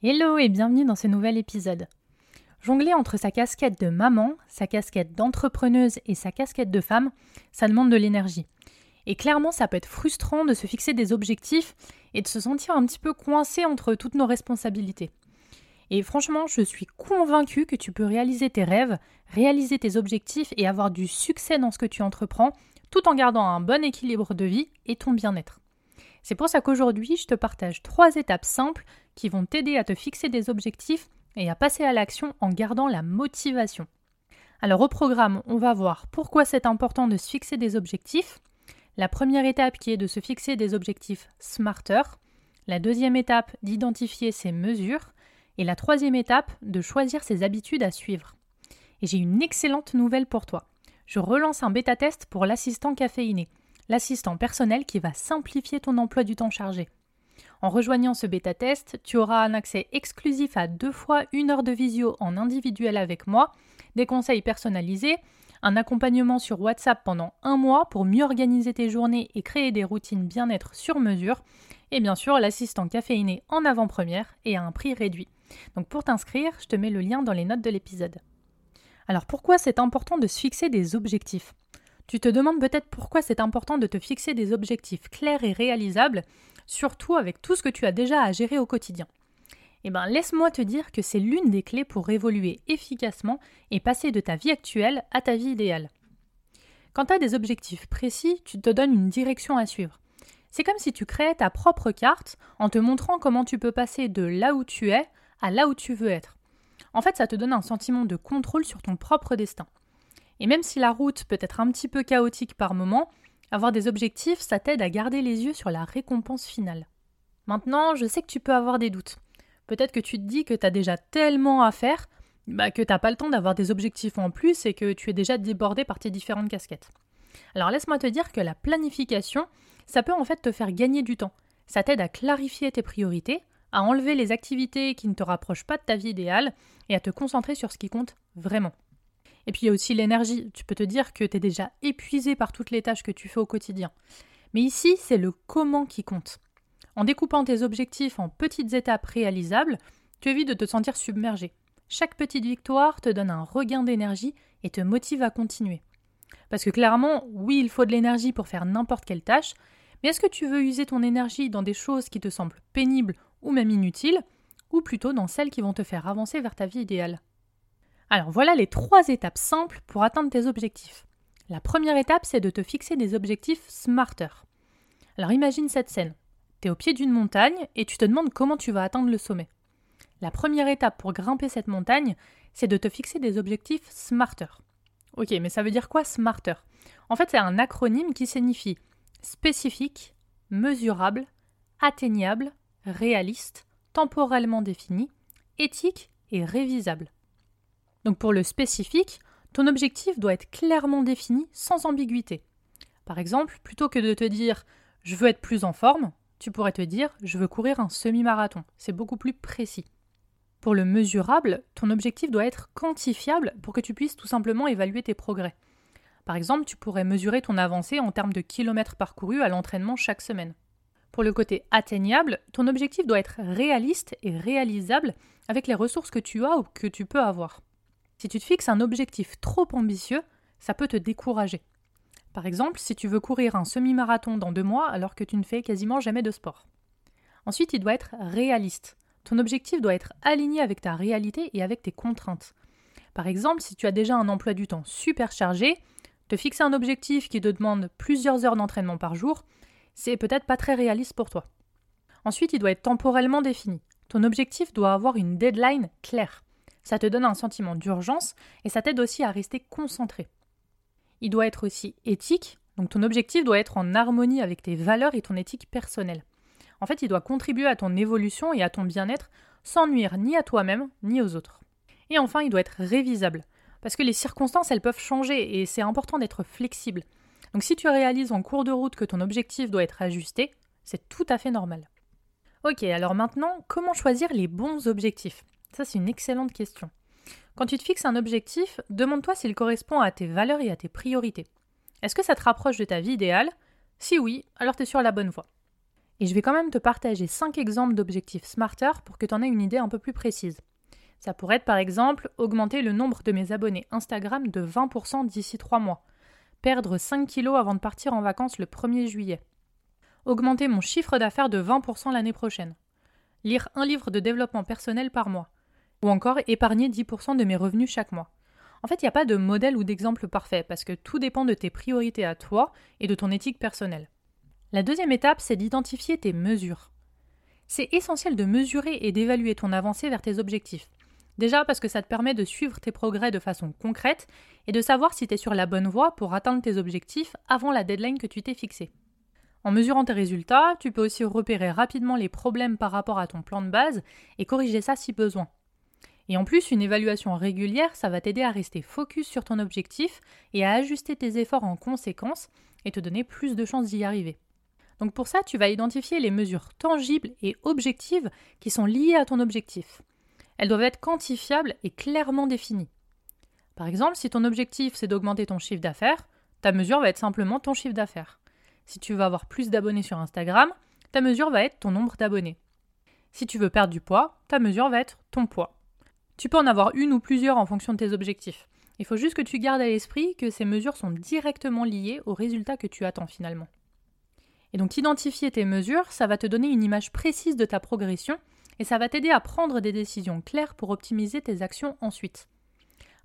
Hello et bienvenue dans ce nouvel épisode. Jongler entre sa casquette de maman, sa casquette d'entrepreneuse et sa casquette de femme, ça demande de l'énergie. Et clairement, ça peut être frustrant de se fixer des objectifs et de se sentir un petit peu coincé entre toutes nos responsabilités. Et franchement, je suis convaincue que tu peux réaliser tes rêves, réaliser tes objectifs et avoir du succès dans ce que tu entreprends, tout en gardant un bon équilibre de vie et ton bien-être. C'est pour ça qu'aujourd'hui, je te partage trois étapes simples qui vont t'aider à te fixer des objectifs et à passer à l'action en gardant la motivation. Alors au programme, on va voir pourquoi c'est important de se fixer des objectifs. La première étape qui est de se fixer des objectifs smarter. La deuxième étape d'identifier ses mesures. Et la troisième étape de choisir ses habitudes à suivre. Et j'ai une excellente nouvelle pour toi. Je relance un bêta-test pour l'assistant caféiné l'assistant personnel qui va simplifier ton emploi du temps chargé. En rejoignant ce bêta-test, tu auras un accès exclusif à deux fois une heure de visio en individuel avec moi, des conseils personnalisés, un accompagnement sur WhatsApp pendant un mois pour mieux organiser tes journées et créer des routines bien-être sur mesure, et bien sûr l'assistant caféiné en avant-première et à un prix réduit. Donc pour t'inscrire, je te mets le lien dans les notes de l'épisode. Alors pourquoi c'est important de se fixer des objectifs? Tu te demandes peut-être pourquoi c'est important de te fixer des objectifs clairs et réalisables, surtout avec tout ce que tu as déjà à gérer au quotidien. Eh bien, laisse-moi te dire que c'est l'une des clés pour évoluer efficacement et passer de ta vie actuelle à ta vie idéale. Quand tu as des objectifs précis, tu te donnes une direction à suivre. C'est comme si tu créais ta propre carte en te montrant comment tu peux passer de là où tu es à là où tu veux être. En fait, ça te donne un sentiment de contrôle sur ton propre destin. Et même si la route peut être un petit peu chaotique par moments, avoir des objectifs, ça t'aide à garder les yeux sur la récompense finale. Maintenant, je sais que tu peux avoir des doutes. Peut-être que tu te dis que tu as déjà tellement à faire bah, que t'as pas le temps d'avoir des objectifs en plus et que tu es déjà débordé par tes différentes casquettes. Alors laisse-moi te dire que la planification, ça peut en fait te faire gagner du temps. Ça t'aide à clarifier tes priorités, à enlever les activités qui ne te rapprochent pas de ta vie idéale et à te concentrer sur ce qui compte vraiment. Et puis il y a aussi l'énergie. Tu peux te dire que tu es déjà épuisé par toutes les tâches que tu fais au quotidien. Mais ici, c'est le comment qui compte. En découpant tes objectifs en petites étapes réalisables, tu évites de te sentir submergé. Chaque petite victoire te donne un regain d'énergie et te motive à continuer. Parce que clairement, oui, il faut de l'énergie pour faire n'importe quelle tâche, mais est-ce que tu veux user ton énergie dans des choses qui te semblent pénibles ou même inutiles, ou plutôt dans celles qui vont te faire avancer vers ta vie idéale? Alors voilà les trois étapes simples pour atteindre tes objectifs. La première étape, c'est de te fixer des objectifs smarter. Alors imagine cette scène. Tu es au pied d'une montagne et tu te demandes comment tu vas atteindre le sommet. La première étape pour grimper cette montagne, c'est de te fixer des objectifs smarter. Ok, mais ça veut dire quoi smarter? En fait, c'est un acronyme qui signifie spécifique, mesurable, atteignable, réaliste, temporellement défini, éthique et révisable. Donc pour le spécifique, ton objectif doit être clairement défini sans ambiguïté. Par exemple, plutôt que de te dire je veux être plus en forme, tu pourrais te dire je veux courir un semi-marathon. C'est beaucoup plus précis. Pour le mesurable, ton objectif doit être quantifiable pour que tu puisses tout simplement évaluer tes progrès. Par exemple, tu pourrais mesurer ton avancée en termes de kilomètres parcourus à l'entraînement chaque semaine. Pour le côté atteignable, ton objectif doit être réaliste et réalisable avec les ressources que tu as ou que tu peux avoir. Si tu te fixes un objectif trop ambitieux, ça peut te décourager. Par exemple, si tu veux courir un semi-marathon dans deux mois alors que tu ne fais quasiment jamais de sport. Ensuite, il doit être réaliste. Ton objectif doit être aligné avec ta réalité et avec tes contraintes. Par exemple, si tu as déjà un emploi du temps super chargé, te fixer un objectif qui te demande plusieurs heures d'entraînement par jour, c'est peut-être pas très réaliste pour toi. Ensuite, il doit être temporellement défini. Ton objectif doit avoir une deadline claire. Ça te donne un sentiment d'urgence et ça t'aide aussi à rester concentré. Il doit être aussi éthique, donc ton objectif doit être en harmonie avec tes valeurs et ton éthique personnelle. En fait, il doit contribuer à ton évolution et à ton bien-être sans nuire ni à toi-même ni aux autres. Et enfin, il doit être révisable. Parce que les circonstances, elles peuvent changer et c'est important d'être flexible. Donc si tu réalises en cours de route que ton objectif doit être ajusté, c'est tout à fait normal. Ok, alors maintenant, comment choisir les bons objectifs? Ça, c'est une excellente question. Quand tu te fixes un objectif, demande-toi s'il correspond à tes valeurs et à tes priorités. Est-ce que ça te rapproche de ta vie idéale? Si oui, alors tu es sur la bonne voie. Et je vais quand même te partager 5 exemples d'objectifs Smarter pour que tu en aies une idée un peu plus précise. Ça pourrait être par exemple augmenter le nombre de mes abonnés Instagram de 20% d'ici 3 mois, perdre 5 kilos avant de partir en vacances le 1er juillet, augmenter mon chiffre d'affaires de 20% l'année prochaine, lire un livre de développement personnel par mois, ou encore épargner 10% de mes revenus chaque mois. En fait, il n'y a pas de modèle ou d'exemple parfait, parce que tout dépend de tes priorités à toi et de ton éthique personnelle. La deuxième étape, c'est d'identifier tes mesures. C'est essentiel de mesurer et d'évaluer ton avancée vers tes objectifs. Déjà parce que ça te permet de suivre tes progrès de façon concrète et de savoir si tu es sur la bonne voie pour atteindre tes objectifs avant la deadline que tu t'es fixée. En mesurant tes résultats, tu peux aussi repérer rapidement les problèmes par rapport à ton plan de base et corriger ça si besoin. Et en plus, une évaluation régulière, ça va t'aider à rester focus sur ton objectif et à ajuster tes efforts en conséquence et te donner plus de chances d'y arriver. Donc pour ça, tu vas identifier les mesures tangibles et objectives qui sont liées à ton objectif. Elles doivent être quantifiables et clairement définies. Par exemple, si ton objectif c'est d'augmenter ton chiffre d'affaires, ta mesure va être simplement ton chiffre d'affaires. Si tu veux avoir plus d'abonnés sur Instagram, ta mesure va être ton nombre d'abonnés. Si tu veux perdre du poids, ta mesure va être ton poids. Tu peux en avoir une ou plusieurs en fonction de tes objectifs. Il faut juste que tu gardes à l'esprit que ces mesures sont directement liées aux résultats que tu attends finalement. Et donc identifier tes mesures, ça va te donner une image précise de ta progression et ça va t'aider à prendre des décisions claires pour optimiser tes actions ensuite.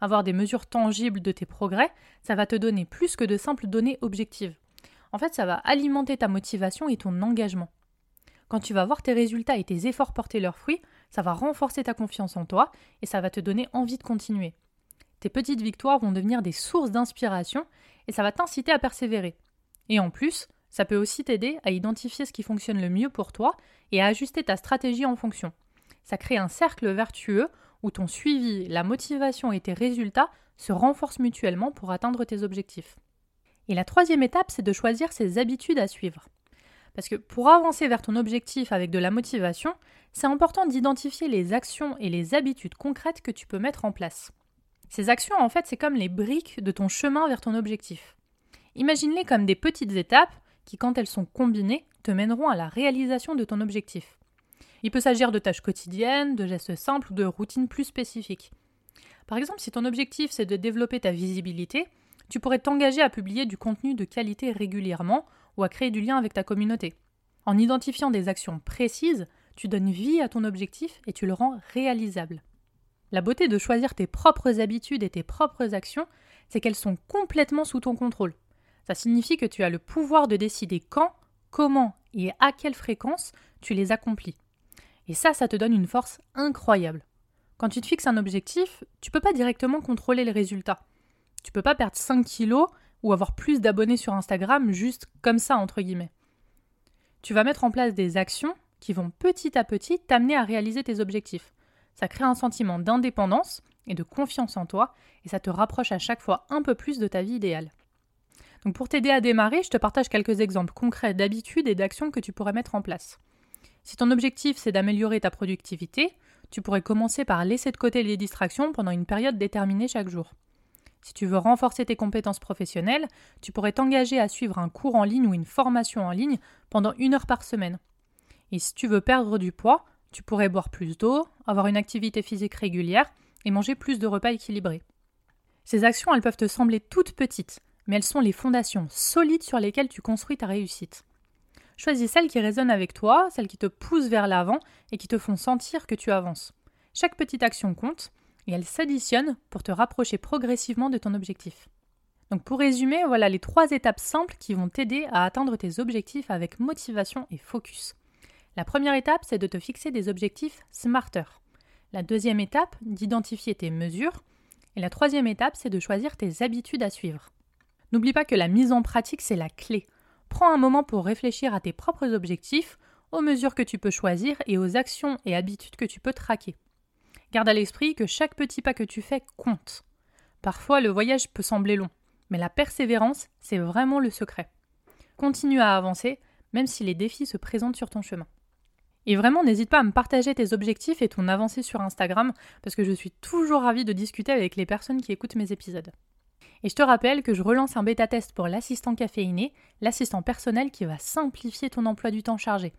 Avoir des mesures tangibles de tes progrès, ça va te donner plus que de simples données objectives. En fait, ça va alimenter ta motivation et ton engagement. Quand tu vas voir tes résultats et tes efforts porter leurs fruits, ça va renforcer ta confiance en toi et ça va te donner envie de continuer. Tes petites victoires vont devenir des sources d'inspiration et ça va t'inciter à persévérer. Et en plus, ça peut aussi t'aider à identifier ce qui fonctionne le mieux pour toi et à ajuster ta stratégie en fonction. Ça crée un cercle vertueux où ton suivi, la motivation et tes résultats se renforcent mutuellement pour atteindre tes objectifs. Et la troisième étape, c'est de choisir ses habitudes à suivre. Parce que pour avancer vers ton objectif avec de la motivation, c'est important d'identifier les actions et les habitudes concrètes que tu peux mettre en place. Ces actions, en fait, c'est comme les briques de ton chemin vers ton objectif. Imagine-les comme des petites étapes qui, quand elles sont combinées, te mèneront à la réalisation de ton objectif. Il peut s'agir de tâches quotidiennes, de gestes simples ou de routines plus spécifiques. Par exemple, si ton objectif c'est de développer ta visibilité, tu pourrais t'engager à publier du contenu de qualité régulièrement ou à créer du lien avec ta communauté. En identifiant des actions précises, tu donnes vie à ton objectif et tu le rends réalisable. La beauté de choisir tes propres habitudes et tes propres actions, c'est qu'elles sont complètement sous ton contrôle. Ça signifie que tu as le pouvoir de décider quand, comment et à quelle fréquence tu les accomplis. Et ça, ça te donne une force incroyable. Quand tu te fixes un objectif, tu peux pas directement contrôler les résultats. Tu peux pas perdre 5 kilos ou avoir plus d'abonnés sur Instagram juste comme ça, entre guillemets. Tu vas mettre en place des actions qui vont petit à petit t'amener à réaliser tes objectifs. Ça crée un sentiment d'indépendance et de confiance en toi, et ça te rapproche à chaque fois un peu plus de ta vie idéale. Donc pour t'aider à démarrer, je te partage quelques exemples concrets d'habitudes et d'actions que tu pourrais mettre en place. Si ton objectif c'est d'améliorer ta productivité, tu pourrais commencer par laisser de côté les distractions pendant une période déterminée chaque jour. Si tu veux renforcer tes compétences professionnelles, tu pourrais t'engager à suivre un cours en ligne ou une formation en ligne pendant une heure par semaine. Et si tu veux perdre du poids, tu pourrais boire plus d'eau, avoir une activité physique régulière et manger plus de repas équilibrés. Ces actions, elles peuvent te sembler toutes petites, mais elles sont les fondations solides sur lesquelles tu construis ta réussite. Choisis celles qui résonnent avec toi, celles qui te poussent vers l'avant et qui te font sentir que tu avances. Chaque petite action compte et elle s'additionne pour te rapprocher progressivement de ton objectif. Donc pour résumer, voilà les trois étapes simples qui vont t'aider à atteindre tes objectifs avec motivation et focus. La première étape, c'est de te fixer des objectifs smarter. La deuxième étape, d'identifier tes mesures. Et la troisième étape, c'est de choisir tes habitudes à suivre. N'oublie pas que la mise en pratique, c'est la clé. Prends un moment pour réfléchir à tes propres objectifs, aux mesures que tu peux choisir et aux actions et habitudes que tu peux traquer. Garde à l'esprit que chaque petit pas que tu fais compte. Parfois, le voyage peut sembler long, mais la persévérance, c'est vraiment le secret. Continue à avancer, même si les défis se présentent sur ton chemin. Et vraiment, n'hésite pas à me partager tes objectifs et ton avancée sur Instagram, parce que je suis toujours ravie de discuter avec les personnes qui écoutent mes épisodes. Et je te rappelle que je relance un bêta-test pour l'assistant caféiné, l'assistant personnel qui va simplifier ton emploi du temps chargé.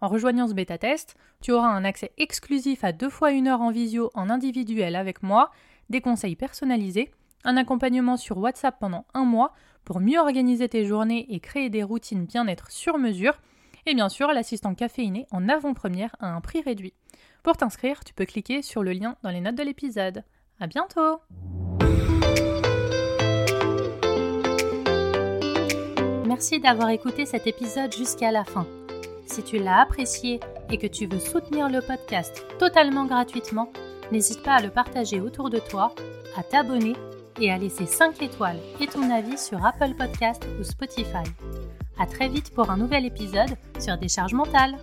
En rejoignant ce bêta-test, tu auras un accès exclusif à deux fois une heure en visio en individuel avec moi, des conseils personnalisés, un accompagnement sur WhatsApp pendant un mois pour mieux organiser tes journées et créer des routines bien-être sur mesure, et bien sûr l'assistant caféiné en avant-première à un prix réduit. Pour t'inscrire, tu peux cliquer sur le lien dans les notes de l'épisode. À bientôt! Merci d'avoir écouté cet épisode jusqu'à la fin. Si tu l'as apprécié et que tu veux soutenir le podcast totalement gratuitement, n'hésite pas à le partager autour de toi, à t'abonner et à laisser 5 étoiles et ton avis sur Apple Podcast ou Spotify. À très vite pour un nouvel épisode sur Décharge mentale.